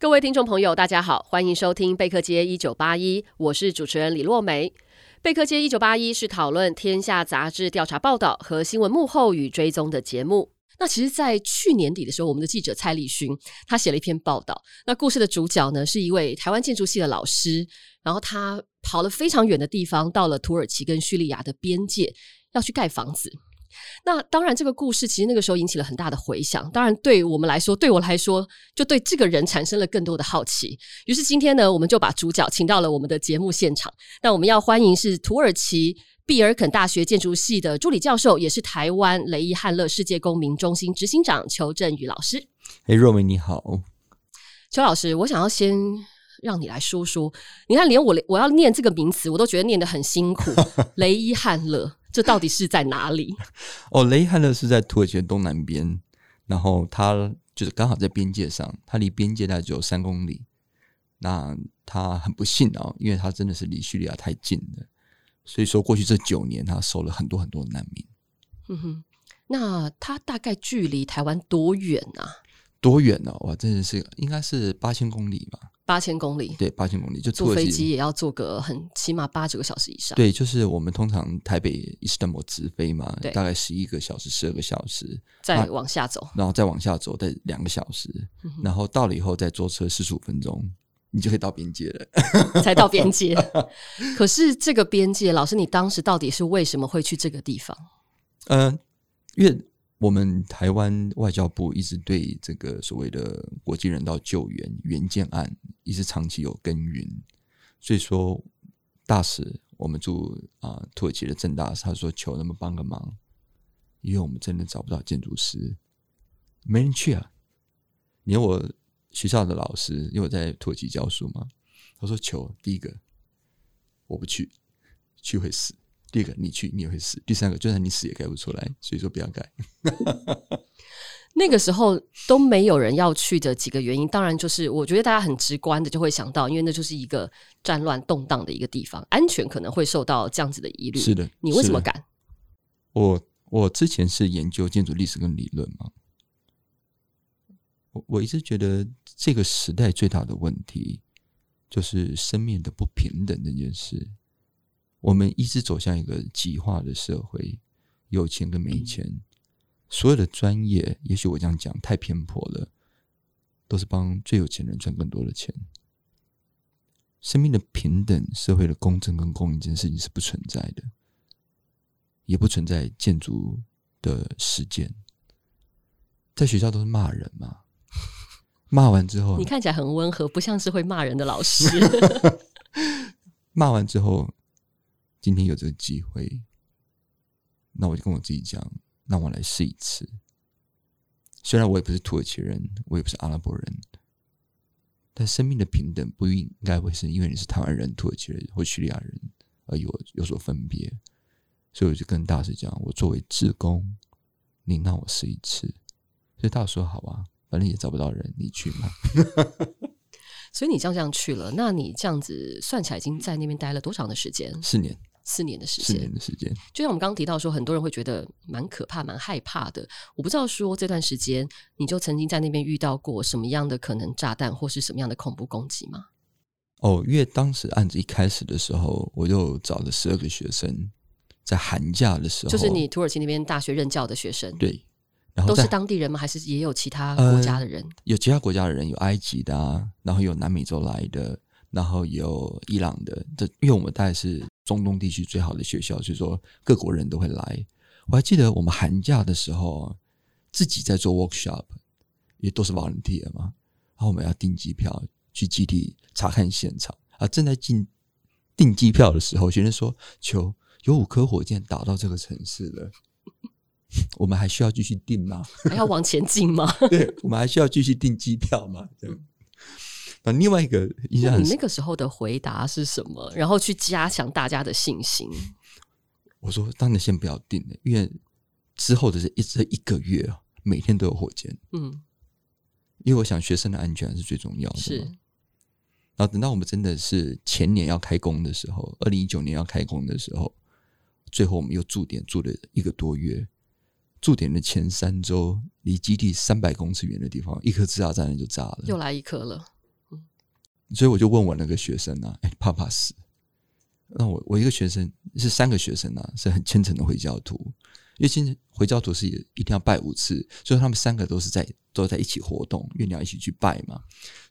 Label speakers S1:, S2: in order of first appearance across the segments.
S1: 各位听众朋友，大家好，欢迎收听贝克街一九八一，我是主持人李洛梅。贝克街一九八一是讨论天下杂志调查报道和新闻幕后与追踪的节目。那其实，在去年底的时候，我们的记者蔡立勋他写了一篇报道。那故事的主角呢，是一位台湾建筑系的老师，然后他跑了非常远的地方，到了土耳其跟叙利亚的边界，要去盖房子。那当然，这个故事其实那个时候引起了很大的回响。当然，对我们来说，对我来说，就对这个人产生了更多的好奇。于是今天呢，我们就把主角请到了我们的节目现场。那我们要欢迎是土耳其。毕尔肯大学建筑系的助理教授，也是台湾雷伊汉勒世界公民中心执行长邱振宇老师。
S2: 哎，若梅你好，
S1: 邱老师，我想要先让你来说说，你看，连我我要念这个名词，我都觉得念得很辛苦。雷伊汉勒，这到底是在哪里？
S2: 哦，雷伊汉勒是在土耳其的东南边，然后它就是刚好在边界上，它离边界大概只有三公里。那他很不幸啊，因为他真的是离叙利亚太近了。所以说，过去这九年，他收了很多很多难民。
S1: 嗯哼，那他大概距离台湾多远啊？
S2: 多远呢？哇，真的是应该是八千公里吧？
S1: 八千公里，
S2: 对，八千公里就
S1: 坐飞机也要坐个很起码八九个小时以上。
S2: 对，就是我们通常台北伊斯坦布尔直飞嘛，大概十一个小时、十二个小时，
S1: 再往下走，
S2: 然后再往下走，再两个小时，嗯，然后到了以后再坐车四十五分钟。你就可以到边界了，
S1: 才到边界。可是这个边界，老师，你当时到底是为什么会去这个地方？
S2: 嗯、呃，因为我们台湾外交部一直对这个所谓的国际人道救援援建案一直长期有耕耘，所以说大使我们驻啊、土耳其的郑大使他说求能不能帮个忙，因为我们真的找不到建筑师，没人去啊，连我。学校的老师，因为我在土耳其教书嘛，他说：“求第一个，我不去，去会死；第二个，你去你也会死；第三个，就算你死也盖不出来，所以说不要盖。”
S1: 那个时候都没有人要去的几个原因，当然就是我觉得大家很直观的就会想到，因为那就是一个战乱动荡的一个地方，安全可能会受到这样子的疑虑。
S2: 是的，
S1: 你为什么敢？
S2: 我我之前是研究建筑历史跟理论嘛。我我一直觉得这个时代最大的问题就是生命的不平等这件事。我们一直走向一个极化的社会，有钱跟没钱，所有的专业，也许我这样讲太偏颇了，都是帮最有钱人赚更多的钱。生命的平等、社会的公正跟公义这件事情是不存在的，也不存在建筑的实践。在学校都是骂人嘛。骂完之后，
S1: 你看起来很温和，不像是会骂人的老师。
S2: 骂完之后，今天有这个机会，那我就跟我自己讲，那我来试一次。虽然我也不是土耳其人，我也不是阿拉伯人，但生命的平等不应该会是因为你是台湾人、土耳其人或叙利亚人而有有所分别。所以我就跟大师讲，我作为志工，你让我试一次。所以大师说好啊。反正也找不到人，你去嘛？
S1: 所以你这样这样去了，那你这样子算起来，已经在那边待了多长的时间？
S2: 四年，
S1: 四年的时间，
S2: 四年的时间。
S1: 就像我们刚刚提到说，很多人会觉得蛮可怕、蛮害怕的。我不知道说这段时间，你就曾经在那边遇到过什么样的可能炸弹，或是什么样的恐怖攻击吗？
S2: 哦，因为当时案子一开始的时候，我就找了十二个学生，在寒假的时候，
S1: 就是你土耳其那边大学任教的学生，
S2: 对。
S1: 然后都是当地人吗？还是也有其他国家的人？呃、
S2: 有其他国家的人，有埃及的啊，然后有南美洲来的，然后有伊朗的。这因为我们大概是中东地区最好的学校，所以说各国人都会来。我还记得我们寒假的时候，自己在做 workshop，也都是 volunteer 嘛。然后我们要订机票去基地查看现场啊。正在进订机票的时候，学生说：“求有五颗火箭打到这个城市了。” 我们还需要继续订吗？
S1: 还要往前进吗？
S2: 对，我们还需要继续订机票吗？对。然啊，另外一个印象，
S1: 你那个时候的回答是什么？然后去加强大家的信心。
S2: 我说，当然先不要定了，因为之后的这一这一个月啊，每天都有火箭。嗯，因为我想学生的安全是最重要的。是。然后等到我们真的是前年要开工的时候，二零一九年要开工的时候，最后我们又驻点住了一个多月。驻点的前三周，离基地三百公尺远的地方，一颗自杀炸弹就炸了，
S1: 又来一颗了。
S2: 嗯，所以我就问我那个学生啊，哎，怕不怕死？那我我一个学生是三个学生啊，是很虔诚的回教徒，因为现在回教徒是一定要拜五次，所以他们三个都是在都在一起活动，因为你要一起去拜嘛。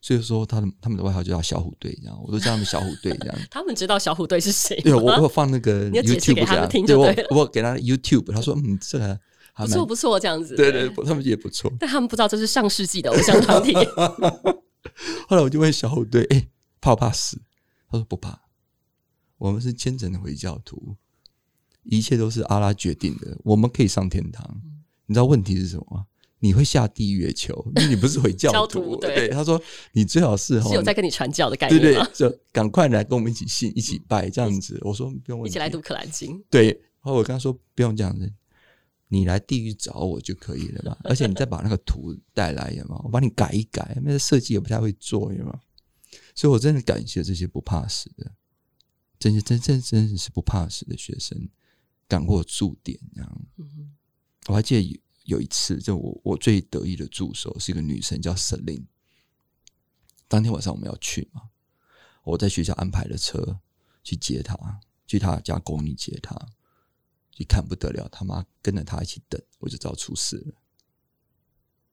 S2: 所以说，他的他们的外号就叫小虎队，这样我都叫他们小虎队这样。
S1: 他们知道小虎队是谁？
S2: 对，我我放那个 YouTube
S1: 给他们听就对。
S2: 我我给他 YouTube，他说嗯，这个。
S1: 不错不错，这样子。
S2: 对对，他们也不错。
S1: 但他们不知道这是上世纪的偶像团体。
S2: 后来我就问小虎队：“哎，怕不怕死？”他说：“不怕，我们是虔诚的回教徒，一切都是阿拉决定的，我们可以上天堂。你知道问题是什么吗？你会下地狱球，因为你不是回教徒。对，他说你最好是
S1: 是有在跟你传教的概念，
S2: 对对，就赶快来跟我们一起信，一起拜这样子。我说不用问，
S1: 一起来读可兰经。
S2: 对，然后来我跟他说不用这样子。”你来地狱找我就可以了嘛，而且你再把那个图带来嘛，我帮你改一改，那个设计也不太会做嘛，所以我真的感谢这些不怕死的，这些真真真是不怕死的学生，赶过驻点这样。我还记得有有一次，就我我最得意的助手是一个女生叫 Celine，当天晚上我们要去嘛，我在学校安排了车去接她，去她家公寓接她。一看不得了，他妈跟着他一起等，我就知道出事了。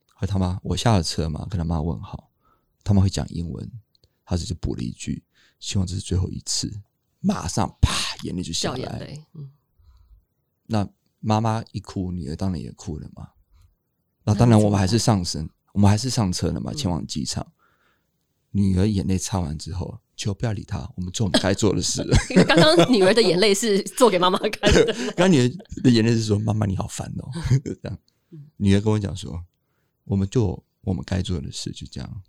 S2: 和他妈，我下了车嘛，跟他妈问好，他妈会讲英文，他只是补了一句：“希望这是最后一次。”马上啪，眼泪就下来。嗯，那妈妈一哭，女儿当然也哭了嘛。那当然，我们还是上身，我们还是上车了嘛，前往机场。女儿眼泪擦完之后。求不要理她，我们做我们该做的事。
S1: 因为刚刚女儿的眼泪是做给妈妈看的。
S2: 刚刚女儿的眼泪是说：“妈妈你好烦哦。”这样，女儿跟我讲说：“我们做我们该做的事，就这样。”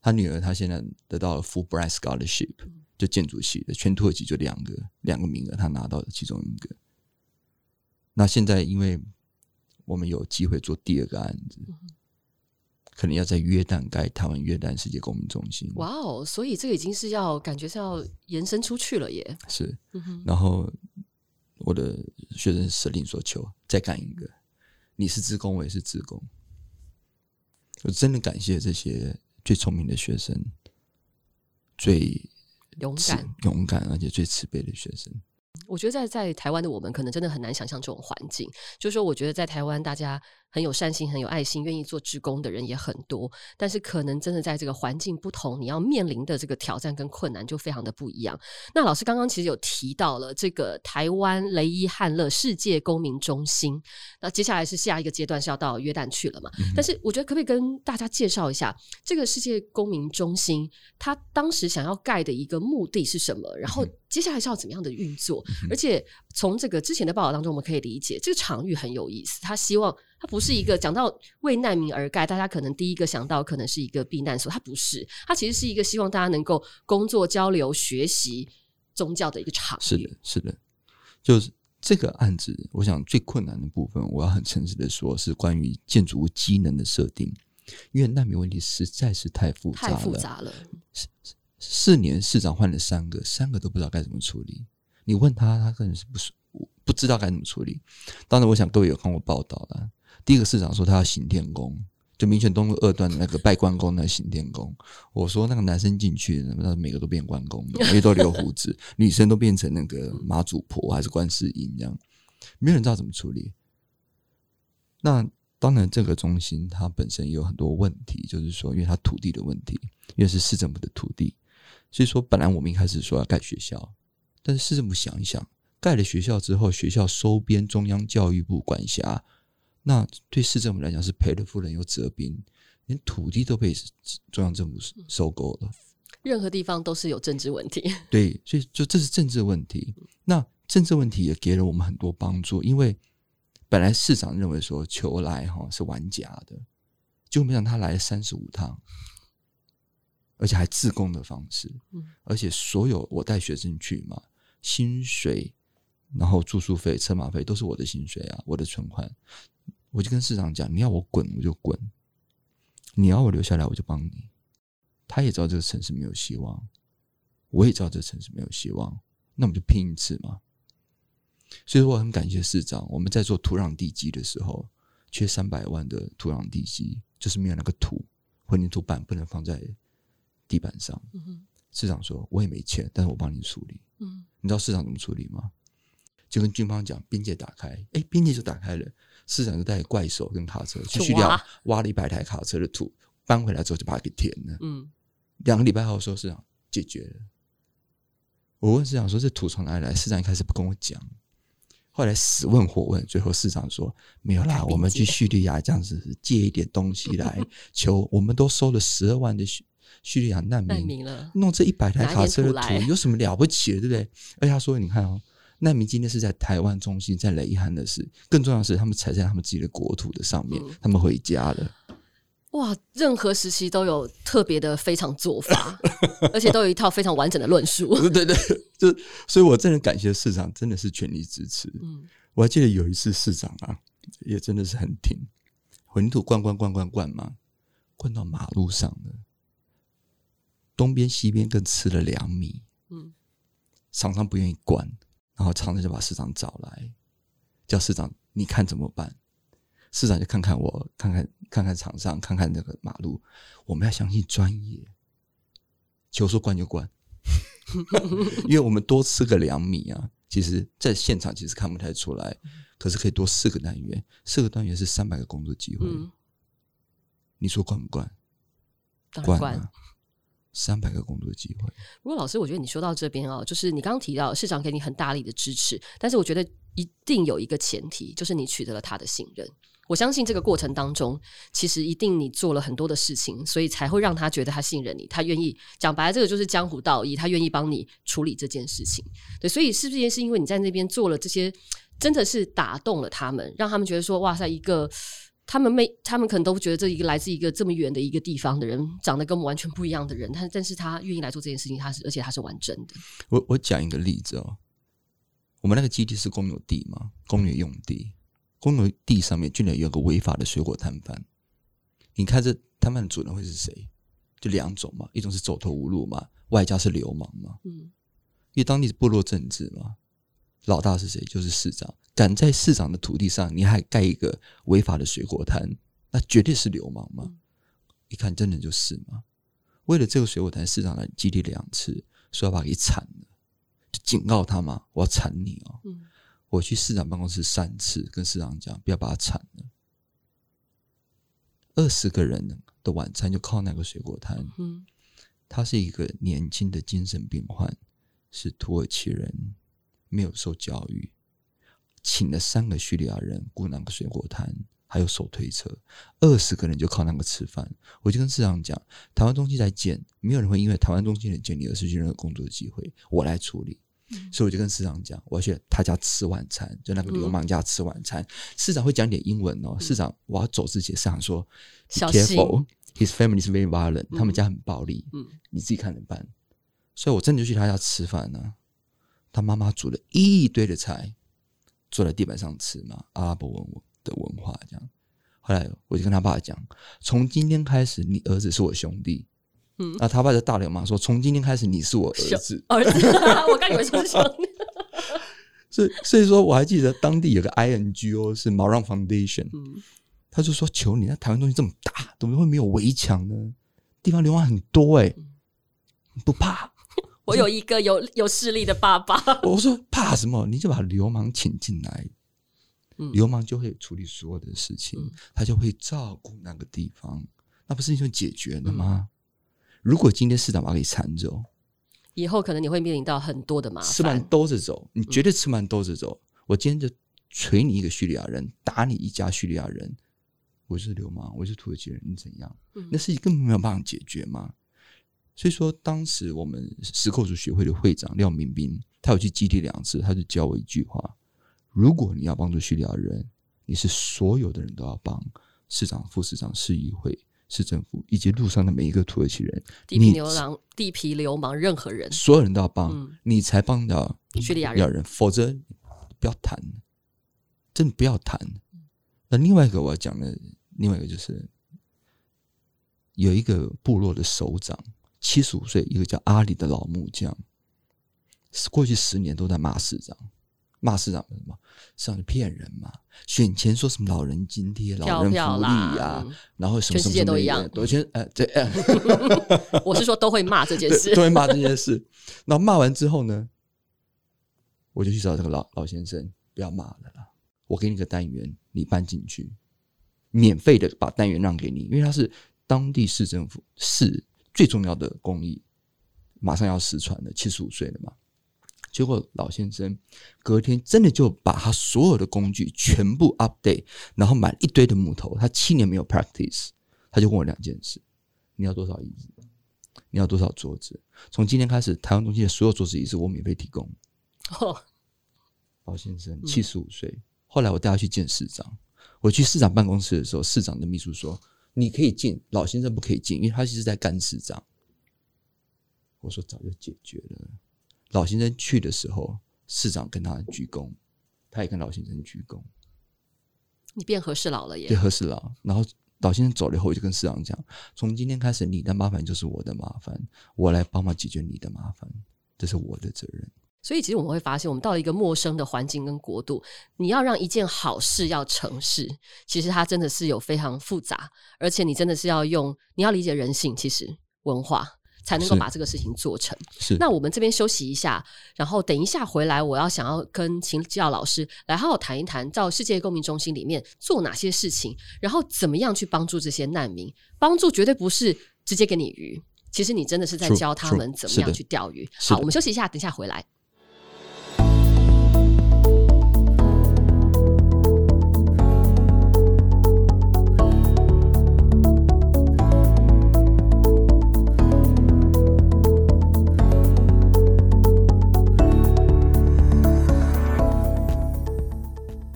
S2: 她女儿她现在得到了 Fulbright Scholarship，就建筑系的，全土耳其就两个两个名额，她拿到了其中一个。那现在因为我们有机会做第二个案子。可能要在约旦盖台湾约旦世界公民中心。
S1: 哇哦！所以这个已经是要感觉是要延伸出去了耶。
S2: 是，然后我的学生舍令所求，再干一个。你是职工，我也是职工。我真的感谢这些最聪明的学生，最
S1: 勇敢、
S2: 勇敢而且最慈悲的学生。
S1: 我觉得在在台湾的我们，可能真的很难想象这种环境。就是说，我觉得在台湾大家。很有善心、很有爱心、愿意做职工的人也很多，但是可能真的在这个环境不同，你要面临的这个挑战跟困难就非常的不一样。那老师刚刚其实有提到了这个台湾雷伊汉勒世界公民中心，那接下来是下一个阶段是要到约旦去了嘛？嗯、但是我觉得可不可以跟大家介绍一下这个世界公民中心，它当时想要盖的一个目的是什么？然后接下来是要怎么样的运作？嗯、而且从这个之前的报道当中，我们可以理解这个场域很有意思，他希望。他不是一个讲到为难民而盖，大家可能第一个想到可能是一个避难所，他不是，他其实是一个希望大家能够工作、交流、学习宗教的一个场。
S2: 是的，是的，就是这个案子，我想最困难的部分，我要很诚实的说，是关于建筑物机能的设定，因为难民问题实在是太复杂了。太复杂了。四四年市长换了三个，三个都不知道该怎么处理。你问他，他可能是不是不知道该怎么处理。当然，我想各位有看过报道了。第一个市长说他要行天宫，就民权东路二段的那个拜关公那行天宫。我说那个男生进去，那每个都变关公，因为都留胡子；女生都变成那个妈祖婆还是观世音这样，没有人知道怎么处理。那当然，这个中心它本身也有很多问题，就是说，因为它土地的问题，因为是市政府的土地，所以说本来我们一开始说要盖学校，但是市政府想一想，盖了学校之后，学校收编中央教育部管辖。那对市政府来讲是赔了夫人又折兵，连土地都被中央政府收购了。
S1: 任何地方都是有政治问题。
S2: 对，所以就这是政治问题。那政治问题也给了我们很多帮助，因为本来市长认为说求来哈是玩假的，结果没想到他来了三十五趟。而且还自供的方式。
S1: 嗯，
S2: 而且所有我带学生去嘛，薪水，然后住宿费、车马费都是我的薪水啊，我的存款。我就跟市长讲，你要我滚我就滚，你要我留下来我就帮你。他也知道这个城市没有希望，我也知道这个城市没有希望，那我们就拼一次嘛。所以说我很感谢市长，我们在做土壤地基的时候，缺三百万的土壤地基，就是没有那个土混凝土板不能放在地板上。
S1: 嗯、
S2: 市长说我也没钱，但是我帮你处理。
S1: 嗯，
S2: 你知道市长怎么处理吗？就跟军方讲，边界打开，哎，边界就打开了。市长就带怪手跟卡车去叙利亚挖了一百台卡车的土，搬回来之后就把它给填了。
S1: 嗯，
S2: 两个礼拜后说市长解决了。我问市长说这土从哪里来？市长一开始不跟我讲。后来死问活问，最后市长说没有啦，我们去叙利亚这样子借一点东西来 求，我们都收了十二万的叙叙利亚难民，
S1: 民了
S2: 弄这一百台卡车的土有什么了不起的，对不对？而且他说，你看哦，难民今天是在台湾中心，在雷汉的事，更重要的是他们踩在他们自己的国土的上面，嗯、他们回家了。
S1: 哇，任何时期都有特别的非常做法，而且都有一套非常完整的论述。
S2: 对对，就所以，我真的感谢市长，真的是全力支持。嗯，我还记得有一次市长啊，也真的是很挺，混凝土灌灌灌灌灌嘛，灌到马路上了，东边西边各吃了两米。嗯，厂商不愿意灌，然后厂商就把市长找来，叫市长你看怎么办？市长就看看我，看看看看场上，看看那个马路。我们要相信专业，求说关就关，因为我们多吃个两米啊。其实，在现场其实看不太出来，可是可以多四个单元，四个单元是三百个工作机会。嗯、你说关不关？
S1: 关啊！
S2: 三百个工作机会。
S1: 不过，老师，我觉得你说到这边哦，就是你刚刚提到市长给你很大力的支持，但是我觉得一定有一个前提，就是你取得了他的信任。我相信这个过程当中，其实一定你做了很多的事情，所以才会让他觉得他信任你，他愿意讲白了，这个就是江湖道义，他愿意帮你处理这件事情。对，所以是不是也是因为你在那边做了这些，真的是打动了他们，让他们觉得说，哇塞，一个他们没，他们可能都觉得这一个来自一个这么远的一个地方的人，长得跟我们完全不一样的人，他但是他愿意来做这件事情，他是而且他是完整的。
S2: 我我讲一个例子哦，我们那个基地是公有地嘛，公有用地。公有地上面居然有个违法的水果摊贩，你看这摊贩的主人会是谁？就两种嘛，一种是走投无路嘛，外加是流氓嘛。嗯，因为当地是部落政治嘛，老大是谁？就是市长。敢在市长的土地上，你还盖一个违法的水果摊，那绝对是流氓嘛。一看真的就是嘛。为了这个水果摊，市长来基地两次，说要把他给铲了，就警告他嘛，我要铲你哦。嗯。我去市长办公室三次，跟市长讲不要把他铲了。二十个人的晚餐就靠那个水果摊。嗯，他是一个年轻的精神病患，是土耳其人，没有受教育，请了三个叙利亚人雇那个水果摊，还有手推车，二十个人就靠那个吃饭。我就跟市长讲，台湾中心在建，没有人会因为台湾中心的建立而失去任何工作的机会，我来处理。所以我就跟市长讲，我要去他家吃晚餐，就那个流氓家吃晚餐。嗯、市长会讲点英文哦。市长，我要走之前，市长说
S1: 小心
S2: ，His family is very violent，、嗯、他们家很暴力。嗯，你自己看着办。所以我真的就去他家吃饭呢、啊。他妈妈煮了一堆的菜，坐在地板上吃嘛，阿拉伯文的文化这样。后来我就跟他爸讲，从今天开始，你儿子是我兄弟。嗯，那他爸就大流氓说：“从今天开始，你是我儿子。”儿子，
S1: 我刚以为说是兄弟。
S2: 所以，所以说我还记得当地有个 INGO 是 Maron Foundation，嗯，他就说：“求你，那台湾东西这么大，怎么会没有围墙呢？地方流氓很多哎、欸，不怕？
S1: 我有一个有有势力的爸爸。
S2: 我说怕什么？你就把流氓请进来，流氓就会处理所有的事情，他就会照顾那个地方，那不是就解决了吗？”如果今天市长把他给缠走，
S1: 以后可能你会面临到很多的麻烦。
S2: 吃完兜着走，你绝对吃完兜着走。嗯、我今天就锤你一个叙利亚人，打你一家叙利亚人，我是流氓，我是土耳其人，你怎样？嗯、那事情根本没有办法解决嘛。所以说，当时我们石扣族学会的会长廖明斌，他有去基地两次，他就教我一句话：如果你要帮助叙利亚人，你是所有的人都要帮，市长、副市长、市议会。市政府以及路上的每一个土耳其人，
S1: 地痞流氓、地痞流氓，任何人，
S2: 所有人都要帮，
S1: 嗯、
S2: 你才帮到
S1: 叙利亚人，
S2: 否则不要谈，真的不要谈。那另外一个我要讲的，另外一个就是有一个部落的首长，七十五岁，一个叫阿里的老木匠，过去十年都在骂市长。骂市长什么？市长是骗人嘛？选前说什么老人津贴、老人福利呀？嗯、然后什么什么，都一样，都全呃对，呃、
S1: 我是说都会骂这件事，
S2: 都会骂这件事。然后骂完之后呢，我就去找这个老老先生，不要骂了啦，我给你个单元，你搬进去，免费的把单元让给你，因为他是当地市政府市最重要的工艺，马上要失传了，七十五岁了嘛。结果老先生隔天真的就把他所有的工具全部 update，然后买一堆的木头。他七年没有 practice，他就问我两件事：你要多少椅子？你要多少桌子？从今天开始，台湾中心的所有桌子椅子我免费提供。哦，老先生七十五岁。后来我带他去见市长。我去市长办公室的时候，市长的秘书说：“你可以进，老先生不可以进，因为他其实在干市长。”我说：“早就解决了。”老先生去的时候，市长跟他鞠躬，他也跟老先生鞠躬。
S1: 你变和事佬了耶？
S2: 对，和事佬。然后老先生走了以后，我就跟市长讲：从今天开始，你的麻烦就是我的麻烦，我来帮忙解决你的麻烦，这是我的责任。
S1: 所以，其实我们会发现，我们到一个陌生的环境跟国度，你要让一件好事要成事，其实它真的是有非常复杂，而且你真的是要用，你要理解人性，其实文化。才能够把这个事情做成。
S2: 是，
S1: 那我们这边休息一下，然后等一下回来，我要想要跟请教老师来好好谈一谈，到世界公民中心里面做哪些事情，然后怎么样去帮助这些难民。帮助绝对不是直接给你鱼，其实你真的是在教他们怎么样去钓鱼。好，我们休息一下，等一下回来。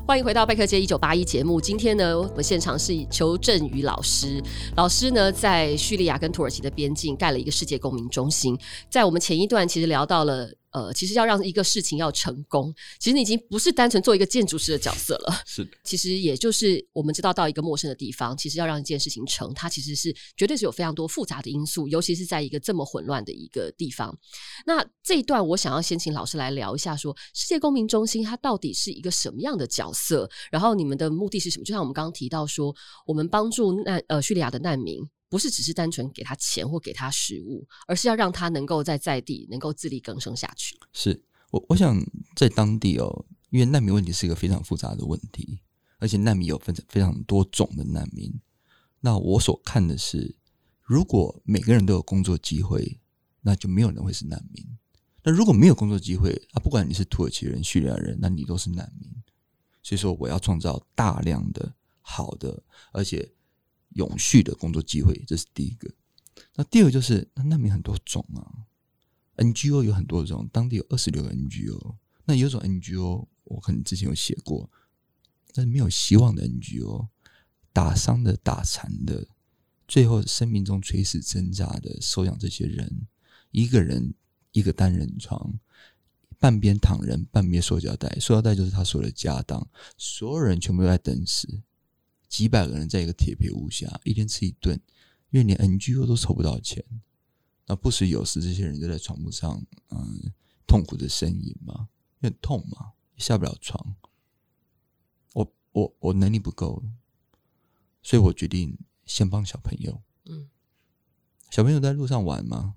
S1: 欢迎回到贝克街一九八一节目。今天呢，我们现场是裘振宇老师。老师呢，在叙利亚跟土耳其的边境盖了一个世界公民中心。在我们前一段，其实聊到了。呃，其实要让一个事情要成功，其实你已经不是单纯做一个建筑师的角色了。
S2: 是的，
S1: 其实也就是我们知道到一个陌生的地方，其实要让一件事情成，它其实是绝对是有非常多复杂的因素，尤其是在一个这么混乱的一个地方。那这一段我想要先请老师来聊一下说，说世界公民中心它到底是一个什么样的角色，然后你们的目的是什么？就像我们刚刚提到说，我们帮助难呃叙利亚的难民。不是只是单纯给他钱或给他食物，而是要让他能够在在地能够自力更生下去。
S2: 是我我想在当地哦，因为难民问题是一个非常复杂的问题，而且难民有分非常多种的难民。那我所看的是，如果每个人都有工作机会，那就没有人会是难民。那如果没有工作机会啊，不管你是土耳其人、叙利亚人，那你都是难民。所以说，我要创造大量的好的，而且。永续的工作机会，这是第一个。那第二个就是，那难民很多种啊，NGO 有很多种，当地有二十六个 NGO。那有种 NGO，我可能之前有写过，但是没有希望的 NGO，打伤的、打残的，最后生命中垂死挣扎的收养这些人，一个人一个单人床，半边躺人，半边塑胶袋，塑胶袋就是他所有的家当，所有人全部都在等死。几百个人在一个铁皮屋下，一天吃一顿，因为连 NGO 都筹不到钱。那不时有时，这些人就在床铺上，嗯，痛苦的呻吟嘛，因为痛嘛，下不了床。我我我能力不够，所以我决定先帮小朋友。嗯，小朋友在路上玩嘛，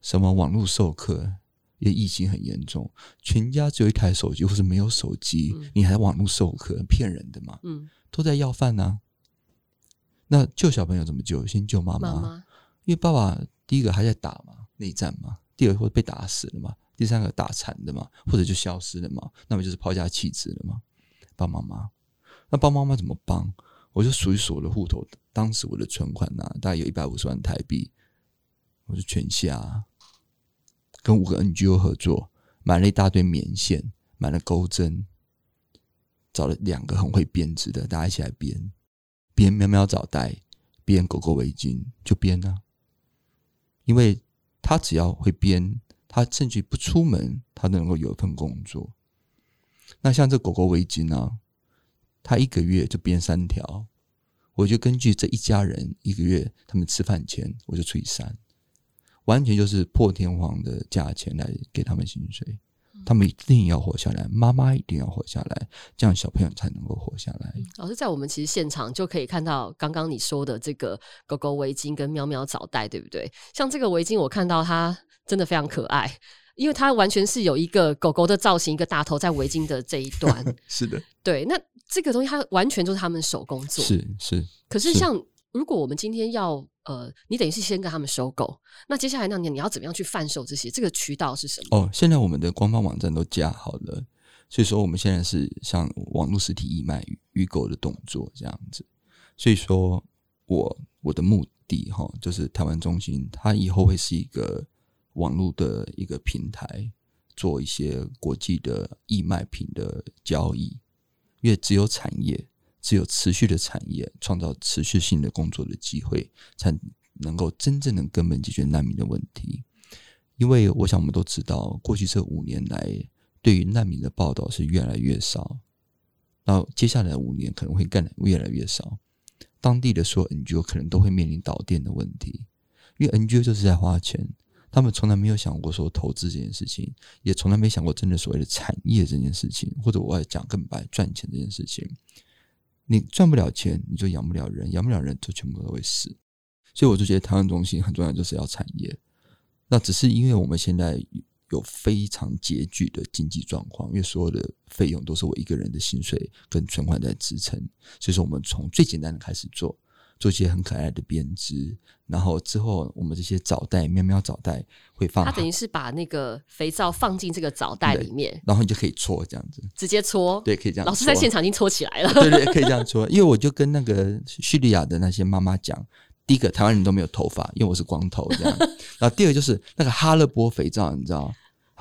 S2: 什么网络授课，因为疫情很严重，全家只有一台手机，或是没有手机，嗯、你还网络授课，骗人的嘛。嗯。都在要饭呢、啊，那救小朋友怎么救？先救妈妈，因为爸爸第一个还在打嘛，内战嘛；第二个会被打死了嘛；第三个打残的嘛，或者就消失了嘛，那么就是抛家弃子了嘛。帮妈妈，那帮妈妈怎么帮？我就数一数我的户头，当时我的存款呢、啊，大概有一百五十万台币，我就全下跟五个 NGO 合作，买了一大堆棉线，买了钩针。找了两个很会编织的，大家一起来编编喵喵找袋，编狗狗围巾就编啊，因为他只要会编，他甚至不出门，他都能够有一份工作。那像这狗狗围巾呢、啊，他一个月就编三条，我就根据这一家人一个月他们吃饭钱，我就除以三，完全就是破天荒的价钱来给他们薪水。他们一定要活下来，妈妈一定要活下来，这样小朋友才能够活下来。
S1: 老师，在我们其实现场就可以看到刚刚你说的这个狗狗围巾跟喵喵澡袋，对不对？像这个围巾，我看到它真的非常可爱，因为它完全是有一个狗狗的造型，一个大头在围巾的这一端。
S2: 是的，
S1: 对。那这个东西它完全就是他们手工做，
S2: 是是。
S1: 可是像如果我们今天要。呃，你等于是先跟他们收购，那接下来那年你要怎么样去贩售这些？这个渠道是什么？
S2: 哦，现在我们的官方网站都架好了，所以说我们现在是像网络实体义卖预购的动作这样子。所以说我我的目的哈，就是台湾中心它以后会是一个网络的一个平台，做一些国际的义卖品的交易，因为只有产业。只有持续的产业，创造持续性的工作的机会，才能够真正的根本解决难民的问题。因为我想我们都知道，过去这五年来，对于难民的报道是越来越少，那接下来五年可能会更越来越少。当地的所有 NGO 可能都会面临倒店的问题，因为 NGO 就是在花钱，他们从来没有想过说投资这件事情，也从来没想过真的所谓的产业这件事情，或者我要讲更白，赚钱这件事情。你赚不了钱，你就养不了人，养不了人就全部都会死。所以我就觉得台湾中心很重要，就是要产业。那只是因为我们现在有非常拮据的经济状况，因为所有的费用都是我一个人的薪水跟存款在支撑，所以说我们从最简单的开始做。做一些很可爱的编织，然后之后我们这些澡袋、喵喵澡袋会放。它
S1: 等于是把那个肥皂放进这个澡袋里面，
S2: 然后你就可以搓这样子，
S1: 直接搓。
S2: 对，可以这样。
S1: 老师在现场已经搓起来了。
S2: 对对，可以这样搓。因为我就跟那个叙利亚的那些妈妈讲，第一个台湾人都没有头发，因为我是光头这样。然后第二个就是那个哈勒波肥皂，你知道。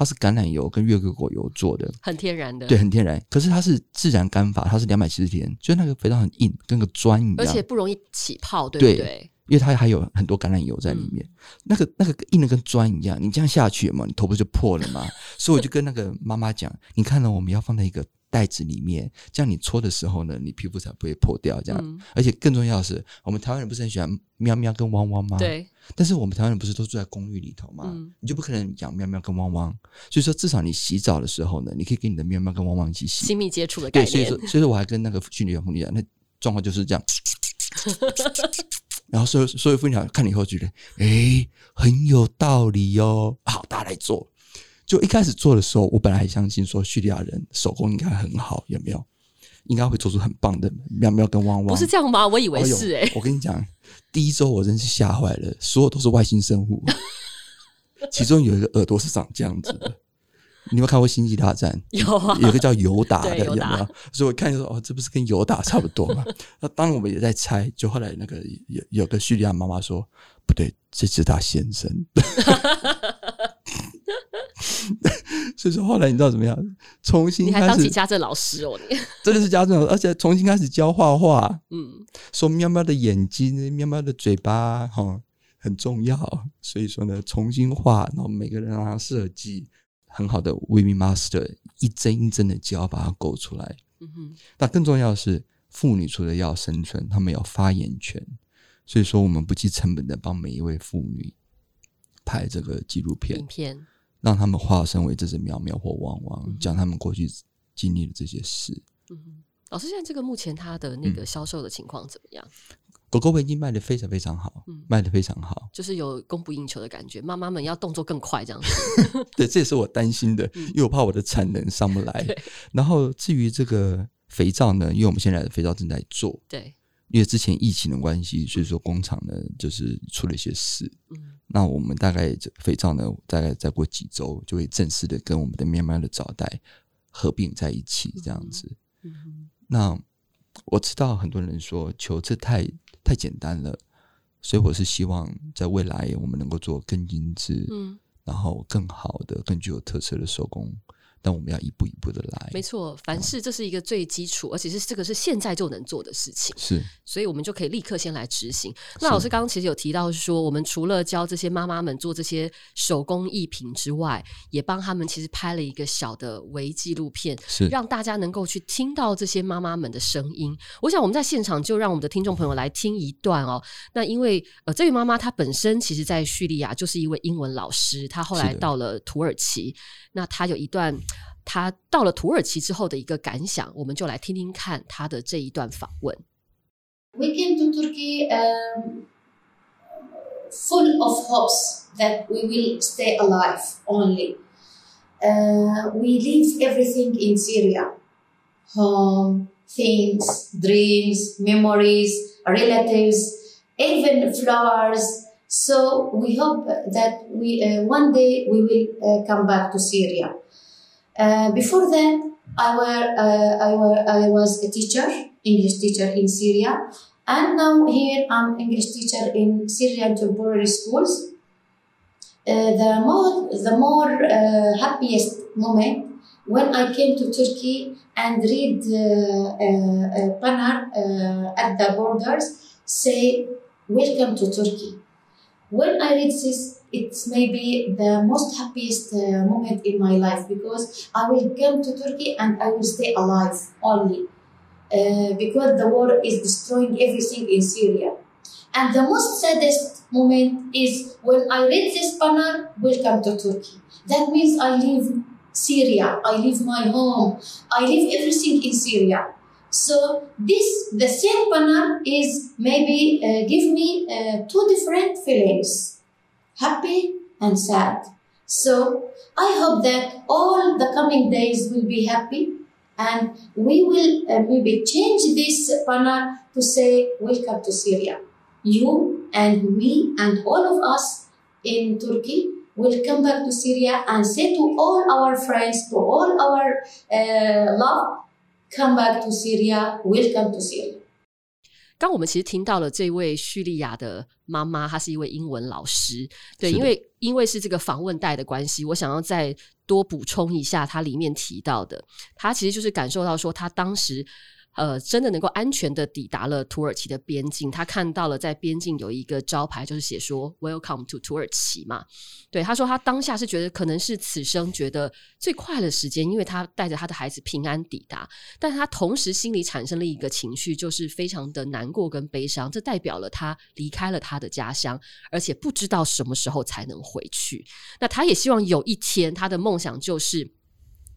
S2: 它是橄榄油跟月桂果油做的，
S1: 很天然的，
S2: 对，很天然。可是它是自然干法，它是两百七十天，就那个肥皂很硬，跟个砖一样，
S1: 而且不容易起泡，对不对？对，
S2: 因为它还有很多橄榄油在里面，嗯、那个那个硬的跟砖一样，你这样下去嘛，你头不就破了吗？所以我就跟那个妈妈讲，你看到我们要放在一个袋子里面，这样你搓的时候呢，你皮肤才不会破掉。这样，嗯、而且更重要的是，我们台湾人不是很喜欢喵喵跟汪汪吗？
S1: 对。
S2: 但是我们台湾人不是都住在公寓里头吗？嗯、你就不可能养喵喵跟汪汪。所以说，至少你洗澡的时候呢，你可以跟你的喵喵跟汪汪一起洗。
S1: 亲密接触的概念。
S2: 对，所以说，所以说我还跟那个训练员讲，那状况就是这样。然后所有所有妇女看了以后觉得，哎，很有道理哦。好，大家来做。就一开始做的时候，我本来还相信说叙利亚人手工应该很好，有没有？应该会做出很棒的喵喵跟汪汪。
S1: 不是这样吗？我以为是哎、欸。
S2: 我跟你讲，第一周我真是吓坏了，所有都是外星生物，其中有一个耳朵是长这样子的。你有没有看过《星际大战》？
S1: 有啊，
S2: 有一个叫尤达的，有没
S1: 有？
S2: 所以我看就说哦，这不是跟尤达差不多吗？那当然我们也在猜，就后来那个有有个叙利亚妈妈说，不对，这是他先生。所以说后来你知道怎么样？重新开始，你还当起
S1: 家政老师哦？你
S2: 真的是家政老师，而且重新开始教画画。嗯，说喵喵的眼睛、喵喵的嘴巴，哈，很重要。所以说呢，重新画，然后每个人让他设计很好的 Weaving Master，一针一针的教，把它勾出来。嗯哼。那更重要的是，妇女除了要生存，她们有发言权。所以说，我们不计成本的帮每一位妇女拍这个纪录片。
S1: 片。
S2: 让他们化身为这只喵喵或汪汪，讲他们过去经历的这些事。
S1: 嗯，老师，现在这个目前它的那个销售的情况怎么样？
S2: 狗狗围巾卖的非常非常好，嗯，卖的非常好，
S1: 就是有供不应求的感觉。妈妈们要动作更快，这样子。
S2: 对，这也是我担心的，因为我怕我的产能上不来。然后至于这个肥皂呢，因为我们现在的肥皂正在做，
S1: 对。
S2: 因为之前疫情的关系，所以说工厂呢就是出了一些事。嗯，那我们大概这肥皂呢，大概再过几周就会正式的跟我们的喵喵的皂袋合并在一起，这样子。嗯，嗯，那我知道很多人说求这太太简单了，所以我是希望在未来我们能够做更精致，嗯，然后更好的、更具有特色的手工但我们要一步一步的来。
S1: 没错，凡事这是一个最基础，而且是这个是现在就能做的事情。
S2: 是，
S1: 所以我们就可以立刻先来执行。那老师刚刚其实有提到说，我们除了教这些妈妈们做这些手工艺品之外，也帮他们其实拍了一个小的微纪录片，
S2: 是
S1: 让大家能够去听到这些妈妈们的声音。我想我们在现场就让我们的听众朋友来听一段哦。那因为呃，这位妈妈她本身其实在叙利亚就是一位英文老师，她后来到了土耳其，那她有一段她到了土耳其之后的一个感想，我们就来听听看她的这一段访问。
S3: We came to Turkey, um, full of hopes that we will stay alive only. Uh, we leave everything in Syria home, things, dreams, memories, relatives, even flowers. So we hope that we uh, one day we will uh, come back to Syria. Uh, before that, I, were, uh, I, were, I was a teacher, English teacher in Syria, and now here I'm English teacher in Syrian temporary schools. Uh, the more, the more uh, happiest moment when I came to Turkey and read uh, a banner at the borders say "Welcome to Turkey." When I read this, it's maybe the most happiest uh, moment in my life because I will come to Turkey and I will stay alive only uh, because the war is destroying everything in Syria. And the most saddest moment is when I read this banner, Welcome to Turkey. That means I leave Syria, I leave my home, I leave everything in Syria. So this, the same banner is maybe uh, give me uh, two different feelings, happy and sad. So I hope that all the coming days will be happy and we will uh, maybe change this banner to say welcome to Syria. You and me and all of us in Turkey will come back to Syria and say to all our friends, to all our uh, love, come back to Syria, welcome to Syria.
S1: 刚我们其实听到了这位叙利亚的妈妈，她是一位英文老师。对，因为因为是这个访问带的关系，我想要再多补充一下，她里面提到的，她其实就是感受到说，她当时。呃，真的能够安全的抵达了土耳其的边境，他看到了在边境有一个招牌，就是写说 “Welcome to 土耳其”嘛。对，他说他当下是觉得可能是此生觉得最快的时间，因为他带着他的孩子平安抵达，但他同时心里产生了一个情绪，就是非常的难过跟悲伤。这代表了他离开了他的家乡，而且不知道什么时候才能回去。那他也希望有一天，他的梦想就是。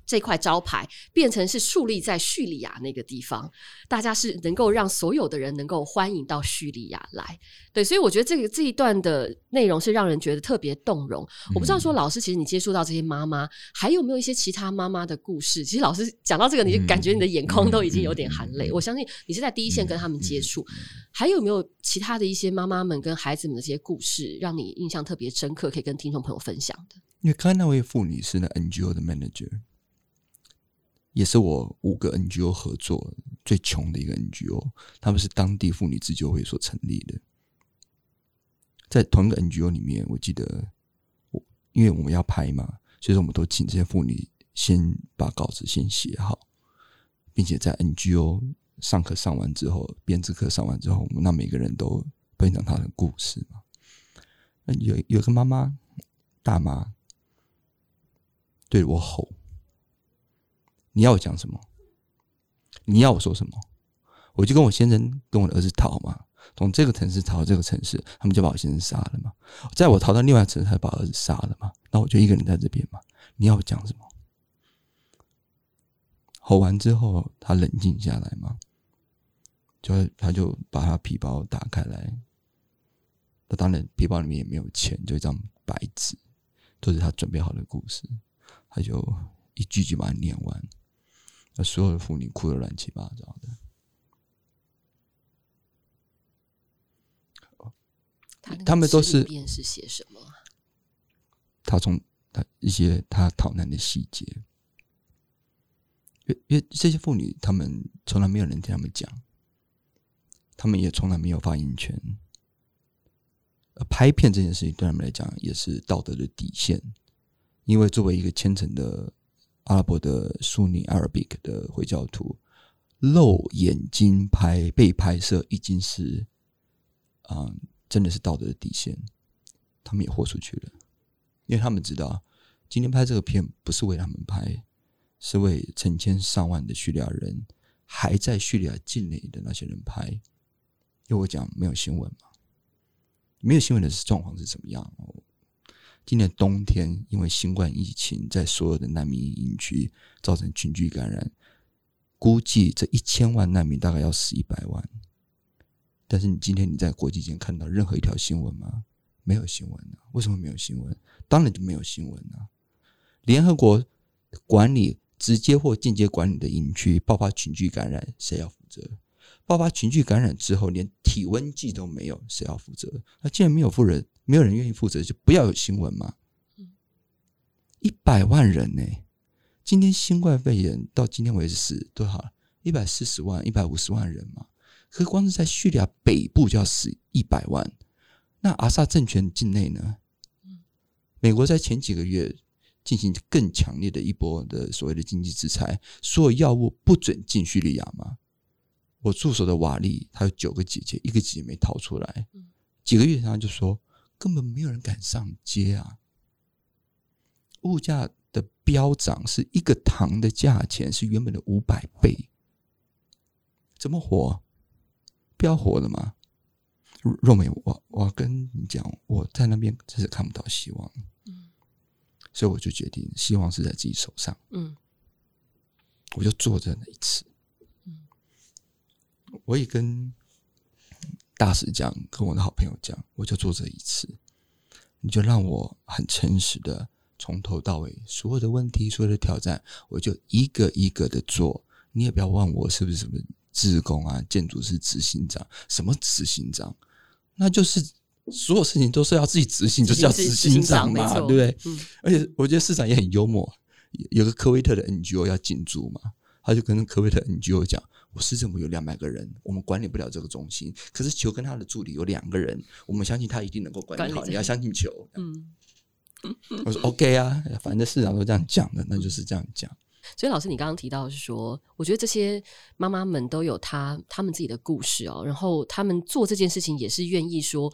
S1: 这块招牌变成是树立在叙利亚那个地方，大家是能够让所有的人能够欢迎到叙利亚来。对，所以我觉得这个这一段的内容是让人觉得特别动容。嗯、我不知道说老师，其实你接触到这些妈妈，还有没有一些其他妈妈的故事？其实老师讲到这个，你就感觉你的眼眶都已经有点含泪。我相信你是在第一线跟他们接触，还有没有其他的一些妈妈们跟孩子们的这些故事，让你印象特别深刻，可以跟听众朋友分享的？
S2: 因为刚才那位妇女是那 NGO 的 manager。也是我五个 NGO 合作最穷的一个 NGO，他们是当地妇女自救会所成立的。在同一个 NGO 里面，我记得我因为我们要拍嘛，所以说我们都请这些妇女先把稿子先写好，并且在 NGO 上课上完之后，编织课上完之后，我们让每个人都分享他的故事嘛。那有有个妈妈大妈对我吼。你要我讲什么？你要我说什么？我就跟我先生跟我的儿子逃嘛，从这个城市逃到这个城市，他们就把我先生杀了嘛。在我逃到另外城市，他把儿子杀了嘛。那我就一个人在这边嘛。你要我讲什么？吼完之后，他冷静下来嘛，就他就把他皮包打开来。那当然，皮包里面也没有钱，就一张白纸，都是他准备好的故事。他就一句句把它念完。那所有的妇女哭得乱七八糟的。他们都是
S1: 是写什么？
S2: 他从他一些他逃难的细节，因因为这些妇女，他们从来没有人听他们讲，他们也从来没有发言权。而拍片这件事情对他们来讲也是道德的底线，因为作为一个虔诚的。阿拉伯的苏尼 Arabic 的回教徒，露眼睛拍被拍摄已经是啊、真的是道德的底线。他们也豁出去了，因为他们知道今天拍这个片不是为他们拍，是为成千上万的叙利亚人还在叙利亚境内的那些人拍。因为我讲没有新闻嘛，没有新闻的状况是怎么样？今年冬天，因为新冠疫情，在所有的难民营区造成群聚感染，估计这一千万难民大概要死一百万。但是你今天你在国际间看到任何一条新闻吗？没有新闻啊？为什么没有新闻？当然就没有新闻啊！联合国管理直接或间接管理的营区爆发群聚感染，谁要负责？爆发群聚感染之后，连体温计都没有，谁要负责？那既然没有负责。没有人愿意负责，就不要有新闻嘛。一百万人呢、欸，今天新冠肺炎到今天为止死多少？一百四十万、一百五十万人嘛。可是光是在叙利亚北部就要死一百万。那阿萨政权境内呢？美国在前几个月进行更强烈的一波的所谓的经济制裁，所有药物不准进叙利亚嘛。我驻守的瓦利，他有九个姐姐，一个姐姐没逃出来。几个月他就说。根本没有人敢上街啊！物价的飙涨是一个糖的价钱是原本的五百倍，怎么活？不要活了吗？若美，我我跟你讲，我在那边真是看不到希望，嗯，所以我就决定，希望是在自己手上，嗯，我就做这那一次，嗯，我也跟。大使讲，跟我的好朋友讲，我就做这一次，你就让我很诚实的从头到尾，所有的问题，所有的挑战，我就一个一个的做。你也不要问我是不是什么志工啊，建筑师执行长，什么执行长，那就是所有事情都是要自己执行，就是要执行长嘛，对不对？嗯。而且我觉得市长也很幽默，有个科威特的 NGO 要进驻嘛，他就跟科威特 NGO 讲。我市政府有两百个人，我们管理不了这个中心。可是球跟他的助理有两个人，我们相信他一定能够管理好。你要相信球。嗯，我说 OK 啊，反正市长都这样讲的，那就是这样讲。
S1: 所以老师，你刚刚提到的是说，我觉得这些妈妈们都有她他们自己的故事哦，然后他们做这件事情也是愿意说，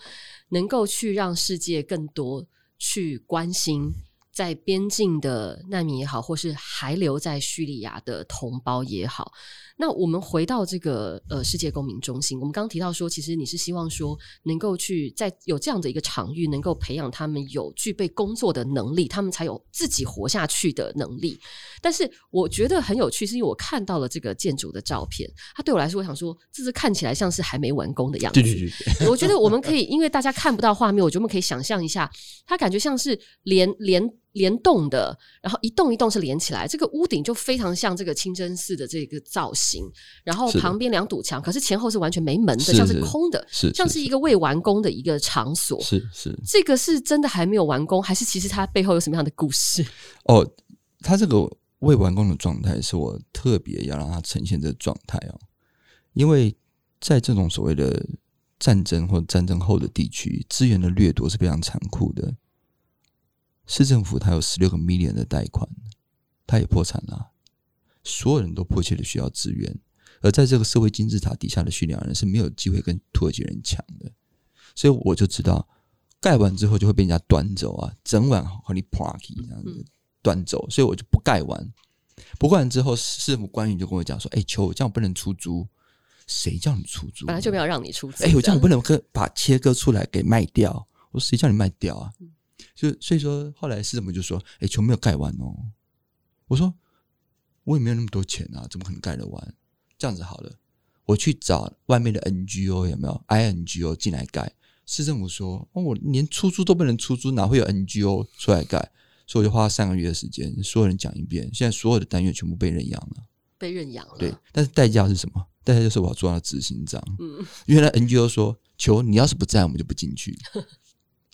S1: 能够去让世界更多去关心。在边境的难民也好，或是还留在叙利亚的同胞也好，那我们回到这个呃世界公民中心，我们刚刚提到说，其实你是希望说能够去在有这样的一个场域，能够培养他们有具备工作的能力，他们才有自己活下去的能力。但是我觉得很有趣，是因为我看到了这个建筑的照片，它对我来说，我想说，这是看起来像是还没完工的样子。对对对，我觉得我们可以，因为大家看不到画面，我觉得我们可以想象一下，它感觉像是连连。联动的，然后一栋一栋是连起来，这个屋顶就非常像这个清真寺的这个造型。然后旁边两堵墙，可是前后是完全没门的，是像是空的，像是一个未完工的一个场所。是是，这个是真的还没有完工，还是其实它背后有什么样的故事？
S2: 哦，它这个未完工的状态是我特别要让它呈现这个状态哦，因为在这种所谓的战争或战争后的地区，资源的掠夺是非常残酷的。市政府它有十六个 million 的贷款，它也破产了。所有人都迫切的需要资源，而在这个社会金字塔底下的叙利亚人是没有机会跟土耳其人抢的。所以我就知道，盖完之后就会被人家端走啊，整晚和你 party 这样子端走，所以我就不盖完。不盖完之后，市政府官员就跟我讲说：“哎、欸，求我这样不能出租，谁叫你出租？
S1: 本来就没有让你出租。
S2: 哎、欸，我这样不能割把切割出来给卖掉。我说谁叫你卖掉啊？”就所以说，后来市政府就说：“哎、欸，球没有盖完哦。”我说：“我也没有那么多钱啊，怎么可能盖得完？”这样子好了，我去找外面的 NGO 有没有 INGO 进来盖。市政府说：“哦，我连出租都不能出租，哪会有 NGO 出来盖？”所以我就花了三个月的时间，所有人讲一遍。现在所有的单元全部被认养了，
S1: 被认养了。
S2: 对，但是代价是什么？代价就是我要做到执行长。嗯，因为那 NGO 说：“球，你要是不在，我们就不进去。”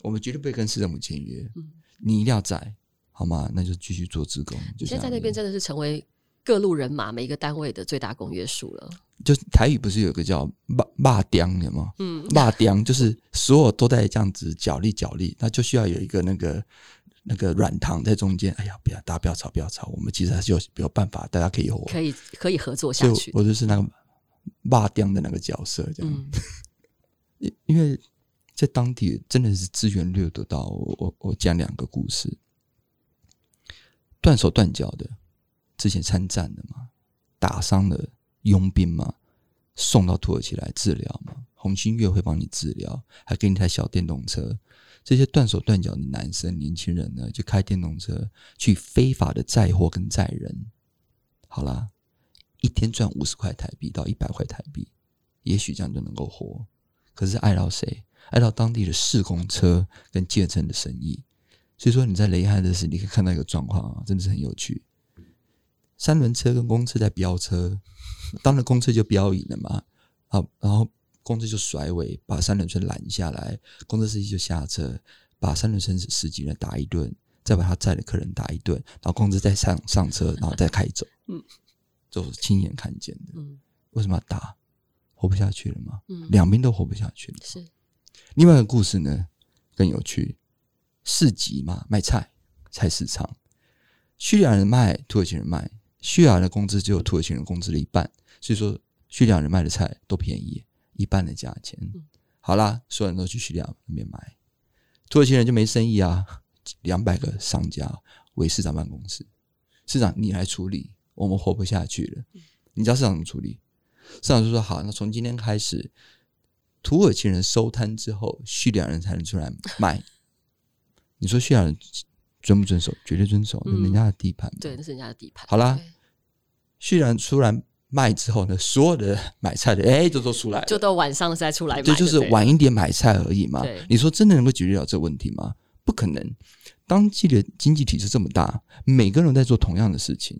S2: 我们绝对不会跟市政府签约，嗯，你一定要在，好吗？那就继续做职工。
S1: 你现在在那边真的是成为各路人马每一个单位的最大公约数了。
S2: 就台语不是有个叫“骂骂钉”的吗？嗯，骂钉就是所有都在这样子角力角力，那就需要有一个那个那个软糖在中间。哎呀，不要，大家不要吵，不要吵。我们其实还是有有办法，大家可以活，
S1: 可以可以合作下去。
S2: 我就是那个骂掉的那个角色，这样。因、嗯、因为在当地真的是资源掠夺到我，我我讲两个故事。断手断脚的，之前参战的嘛，打伤的佣兵嘛，送到土耳其来治疗嘛。红新月会帮你治疗，还给你台小电动车。这些断手断脚的男生、年轻人呢，就开电动车去非法的载货跟载人。好啦，一天赚五十块台币到一百块台币，也许这样就能够活。可是碍到谁？碍到当地的市公车跟计程的生意。所以说你在雷汉的时候，你可以看到一个状况啊，真的是很有趣。三轮车跟公车在飙车，当然公车就飙赢了嘛。好，然后公车就甩尾，把三轮车拦下来，公车司机就下车，把三轮车司机呢打一顿，再把他载的客人打一顿，然后公车再上上车，然后再开走。嗯，就是亲眼看见的。嗯，为什么要打？活不下去了吗？嗯，两边都活不下去了。是。另外一个故事呢，更有趣。市集嘛，卖菜，菜市场，叙利亚人卖，土耳其人卖，叙利亚人的工资只有土耳其人工资的一半，所以说叙利亚人卖的菜都便宜，一半的价钱。嗯、好啦，所有人都去叙利亚那边买，土耳其人就没生意啊。两百个商家为市长办公室，市长你来处理，我们活不下去了。你知道市长怎么处理？市长就说好，那从今天开始，土耳其人收摊之后，叙利亚人才能出来卖。你说叙利亚人遵不遵守？绝对遵守，那、嗯、人家的地盘。
S1: 对，那是人家的地盘。
S2: 好啦，叙利亚人出来卖之后呢，所有的买菜的，哎，都都出来了，
S1: 就到晚上再出来买。
S2: 对，就是晚一点买菜而已嘛。你说真的能够解决掉这个问题吗？不可能。当地的经济体制这么大，每个人在做同样的事情。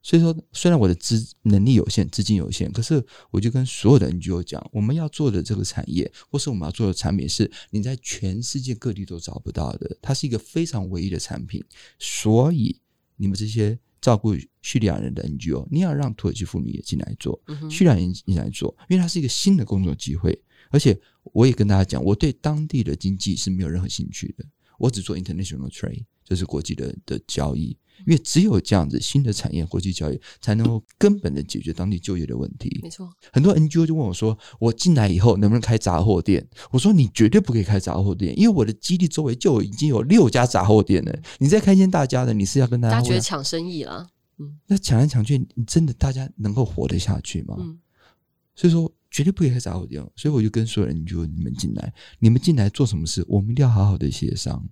S2: 所以说，虽然我的资能力有限，资金有限，可是我就跟所有的 NGO 讲，我们要做的这个产业，或是我们要做的产品，是你在全世界各地都找不到的，它是一个非常唯一的产品。所以，你们这些照顾叙利亚人的 NGO，你要让土耳其妇女也进来做，叙利亚人也进来做，因为它是一个新的工作机会。而且，我也跟大家讲，我对当地的经济是没有任何兴趣的，我只做 international trade，就是国际的的交易。因为只有这样子，新的产业、国际教育才能够根本的解决当地就业的问题。
S1: 没错，
S2: 很多 NGO 就问我说：“我进来以后能不能开杂货店？”我说：“你绝对不可以开杂货店，因为我的基地周围就已经有六家杂货店了。你再开一间大家的，你是要跟大家
S1: 大家觉得抢生意了？嗯，
S2: 那抢来抢去，你真的大家能够活得下去吗？嗯，所以说绝对不可以开杂货店。所以我就跟所有人就你们进来，你们进来做什么事，我们一定要好好的协商。”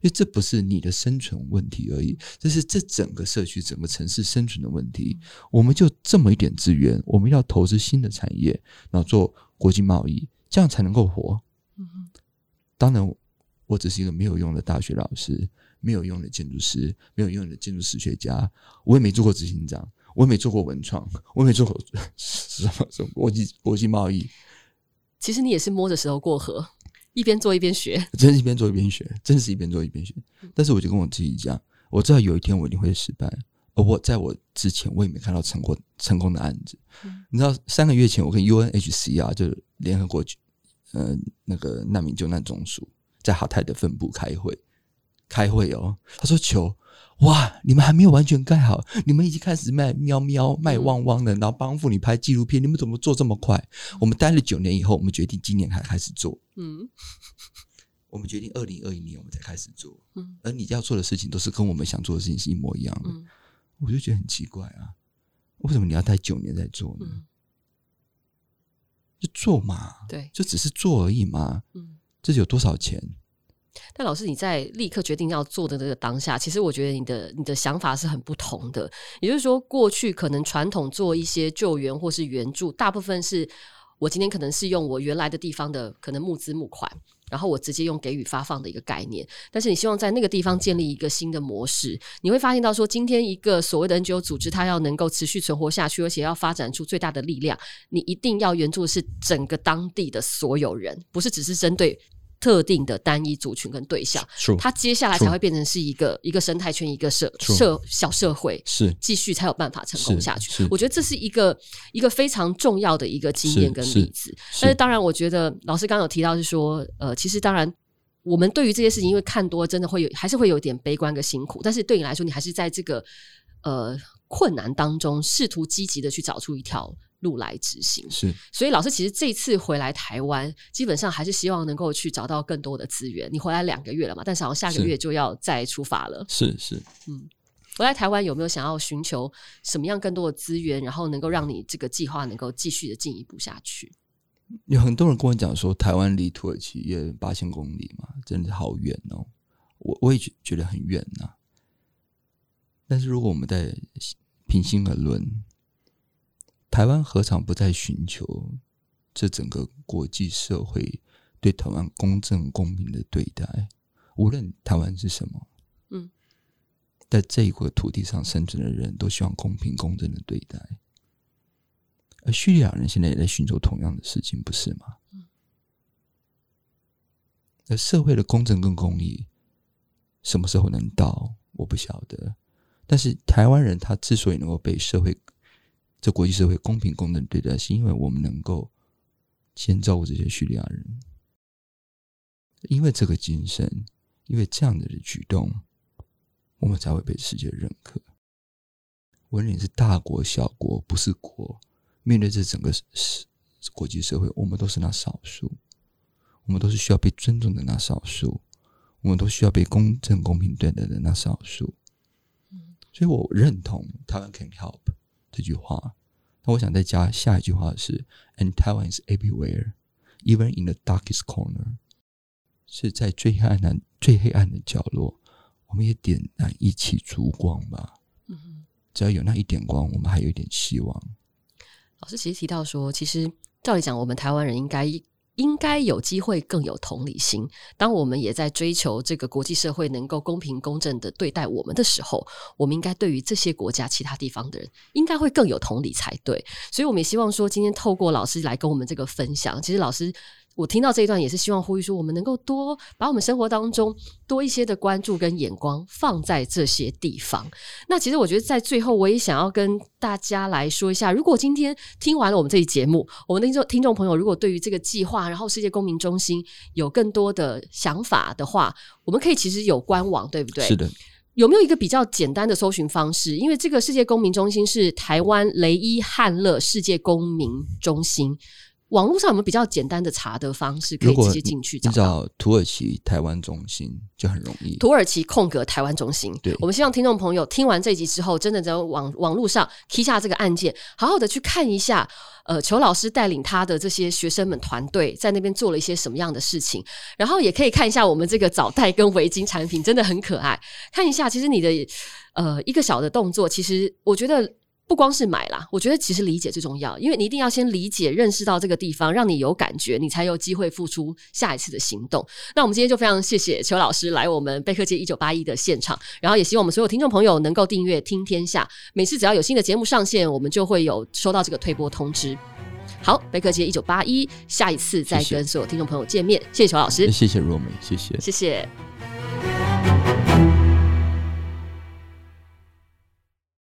S2: 因为这不是你的生存问题而已，这是这整个社区、整个城市生存的问题。我们就这么一点资源，我们要投资新的产业，然后做国际贸易，这样才能够活。当然，我只是一个没有用的大学老师，没有用的建筑师，没有用的建筑史学家，我也没做过执行长，我也没做过文创，我也没做过 什么什么国际国际贸易。
S1: 其实你也是摸着石头过河。一边做一边学，
S2: 真是一边做一边学，真是一边做一边学。但是我就跟我自己讲，我知道有一天我一定会失败，而我在我之前我也没看到成功成功的案子。嗯、你知道，三个月前我跟 UNHCR 就联合国呃那个难民救难总署在哈泰的分部开会，开会哦，他说求。哇！你们还没有完全盖好，你们已经开始卖喵喵、卖汪汪的，然后帮妇女拍纪录片。你们怎么做这么快？我们待了九年以后，我们决定今年才开始做。嗯，我们决定二零二一年我们才开始做。嗯，而你要做的事情都是跟我们想做的事情是一模一样的。嗯，我就觉得很奇怪啊，为什么你要待九年再做呢？嗯，就做嘛，
S1: 对，
S2: 就只是做而已嘛。嗯，这有多少钱？
S1: 但老师，你在立刻决定要做的这个当下，其实我觉得你的你的想法是很不同的。也就是说，过去可能传统做一些救援或是援助，大部分是我今天可能是用我原来的地方的可能募资募款，然后我直接用给予发放的一个概念。但是你希望在那个地方建立一个新的模式，你会发现到说，今天一个所谓的 NGO 组织，它要能够持续存活下去，而且要发展出最大的力量，你一定要援助的是整个当地的所有人，不是只是针对。特定的单一族群跟对象，它接下来才会变成是一个一个生态圈，一个社社小社会，
S2: 是
S1: 继续才有办法成功下去。我觉得这是一个一个非常重要的一个经验跟例子。但是当然，我觉得老师刚刚有提到是说，呃，其实当然我们对于这些事情，因为看多，真的会有，还是会有点悲观跟辛苦。但是对你来说，你还是在这个呃困难当中，试图积极的去找出一条路来执行。
S2: 是，
S1: 所以老师其实这次回来台湾，基本上还是希望能够去找到更多的资源。你回来两个月了嘛？但是好像下个月就要再出发了。
S2: 是是，
S1: 嗯，回来台湾有没有想要寻求什么样更多的资源，然后能够让你这个计划能够继续的进一步下去？
S2: 有很多人跟我讲说，台湾离土耳其也八千公里嘛，真的好远哦。我我也觉觉得很远呐、啊。但是如果我们在平心而论，台湾何尝不在寻求这整个国际社会对台湾公正公平的对待？无论台湾是什么，嗯，在这一块土地上生存的人都希望公平公正的对待。而叙利亚人现在也在寻求同样的事情，不是吗？而社会的公正跟公义什么时候能到，我不晓得。但是台湾人他之所以能够被社会、这国际社会公平公正对待，是因为我们能够先照顾这些叙利亚人，因为这个精神，因为这样的举动，我们才会被世界认可。无论是大国小国，不是国。面对这整个是国际社会，我们都是那少数，我们都是需要被尊重的那少数，我们都需要被公正公平对待的那少数。所以我认同台湾 can help 这句话。那我想再加下一句话是：And Taiwan is everywhere, even in the darkest corner。是在最黑暗的最黑暗的角落，我们也点燃一起烛光吧。只要有那一点光，我们还有一点希望。
S1: 老师其实提到说，其实照理讲，我们台湾人应该应该有机会更有同理心。当我们也在追求这个国际社会能够公平公正的对待我们的时候，我们应该对于这些国家其他地方的人，应该会更有同理才对。所以，我们也希望说，今天透过老师来跟我们这个分享，其实老师。我听到这一段也是希望呼吁说，我们能够多把我们生活当中多一些的关注跟眼光放在这些地方。那其实我觉得在最后，我也想要跟大家来说一下，如果今天听完了我们这期节目，我们的听众听众朋友如果对于这个计划，然后世界公民中心有更多的想法的话，我们可以其实有官网，对不对？
S2: 是的。
S1: 有没有一个比较简单的搜寻方式？因为这个世界公民中心是台湾雷伊汉勒世界公民中心。网络上有没有比较简单的查的方式，可以直接进去找？
S2: 找土耳其台湾中心就很容易。
S1: 土耳其空格台湾中心。
S2: 对，
S1: 我们希望听众朋友听完这集之后，真的在网网络上 key 下这个案件，好好的去看一下。呃，裘老师带领他的这些学生们团队在那边做了一些什么样的事情，然后也可以看一下我们这个早带跟围巾产品，真的很可爱。看一下，其实你的呃一个小的动作，其实我觉得。不光是买啦，我觉得其实理解最重要，因为你一定要先理解、认识到这个地方，让你有感觉，你才有机会付出下一次的行动。那我们今天就非常谢谢邱老师来我们贝克街一九八一的现场，然后也希望我们所有听众朋友能够订阅听天下，每次只要有新的节目上线，我们就会有收到这个推播通知。好，贝克街一九八一，下一次再跟所有听众朋友见面。谢谢邱老师，
S2: 谢谢若梅，谢谢，
S1: 谢谢。